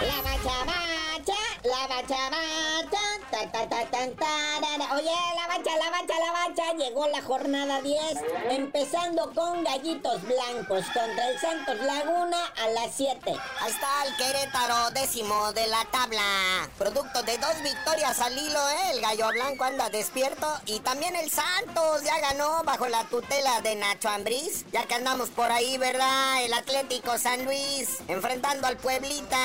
La bachavacha, la bachavacha. Oye, la bacha, la bacha, la bacha. Llegó la jornada 10. Empezando con Gallitos Blancos contra el Santos Laguna a las 7. Ahí está el Querétaro, décimo de la tabla. Producto de dos victorias al hilo, ¿eh? El Gallo Blanco anda despierto. Y también el Santos ya ganó bajo la tutela de Nacho Ambriz. Ya que andamos por ahí, ¿verdad? El Atlético San Luis enfrentando al Pueblita.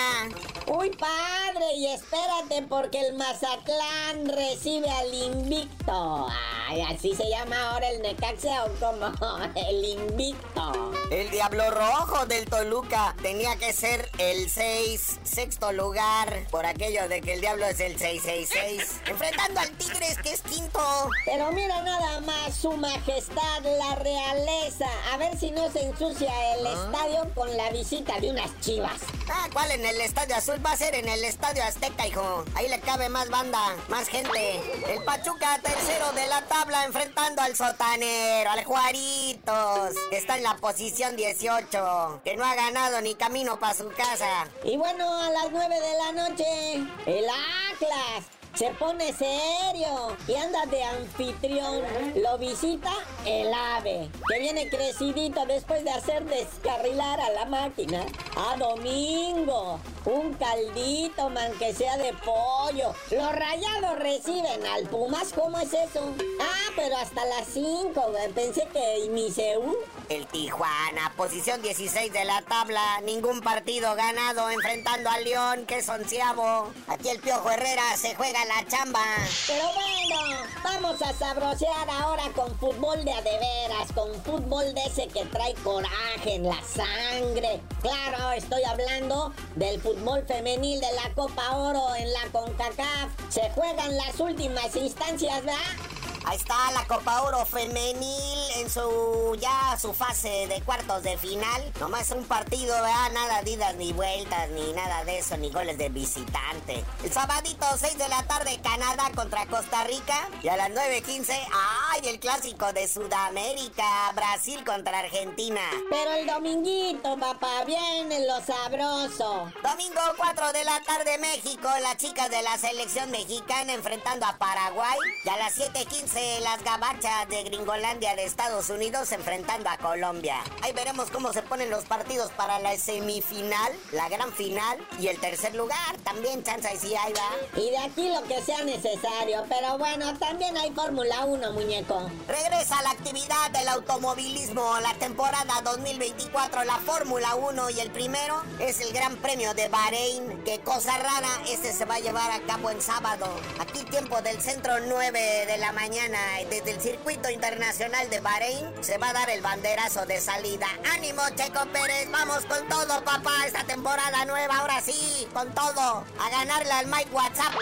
Uy, padre, y espérate porque el Mazatlán recibe al invicto. Ay, así se llama ahora el Necaxa o como el invicto. El Diablo Rojo del Toluca tenía que ser el 6, sexto lugar, por aquello de que el Diablo es el 666. Enfrentando al Tigres que es quinto. Pero mira nada más, su majestad, la realeza. A ver si no se ensucia el estadio con la visita de unas chivas. Ah, ¿cuál en el Estadio Azul? Va a ser en el Estadio Azteca, hijo. Ahí le cabe más banda, más gente. El Pachuca, tercero de la tabla, enfrentando al Sotanero, al Juaritos, que está en la posición 18, que no ha ganado ni camino para su casa. Y bueno, a las 9 de la noche, el Atlas se pone serio y anda de anfitrión. Lo visita el ave, que viene crecidito después de hacer descarrilar a la máquina. A domingo, un caldito, man, que sea de pollo. Los rayados reciben al Pumas, ¿cómo es eso? Ah, pero hasta las 5, pensé que mi CEU. El Tijuana, posición 16 de la tabla, ningún partido ganado enfrentando al León, que es onceavo. Aquí el Piojo Herrera se juega la chamba. Pero bueno, vamos a sabrosear ahora con fútbol de adeveras, con fútbol de ese que trae coraje en la sangre. Claro, estoy hablando del fútbol femenil de la Copa Oro en la CONCACAF. Se juegan las últimas instancias, ¿verdad? Ahí está la Copa Oro femenil en su ya su fase de cuartos de final. Nomás un partido, ¿verdad? Nada de idas ni vueltas, ni nada de eso, ni goles de visitante. El sabadito 6 de la tarde, Canadá contra Costa Rica. Y a las 9.15, ¡ay! El clásico de Sudamérica, Brasil contra Argentina. Pero el dominguito, papá, viene lo sabroso. Domingo 4 de la tarde, México. Las chicas de la selección mexicana enfrentando a Paraguay. Y a las 7.15 las gabachas de Gringolandia de Estados Unidos enfrentando a Colombia. Ahí veremos cómo se ponen los partidos para la semifinal, la gran final y el tercer lugar. También chance y sí ahí va. Y de aquí lo que sea necesario. Pero bueno, también hay Fórmula 1, muñeco. Regresa la actividad del automovilismo, la temporada 2024, la Fórmula 1 y el primero es el Gran Premio de Bahrein. Qué cosa rara, este se va a llevar a cabo en sábado. Aquí tiempo del centro 9 de la mañana desde el circuito internacional de Bahrein se va a dar el banderazo de salida. ¡Ánimo, Checo Pérez! ¡Vamos con todo, papá! Esta temporada nueva, ahora sí, con todo. A ganarle al Mike WhatsApp.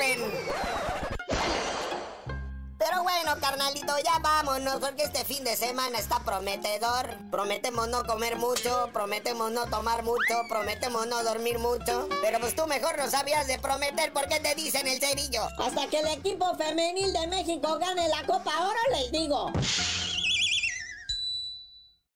Carnalito, ya vámonos, porque este fin de semana está prometedor. Prometemos no comer mucho, prometemos no tomar mucho, prometemos no dormir mucho. Pero pues tú mejor no sabías de prometer, ¿por qué te dicen el cerillo? Hasta que el equipo femenil de México gane la Copa Oro, les digo.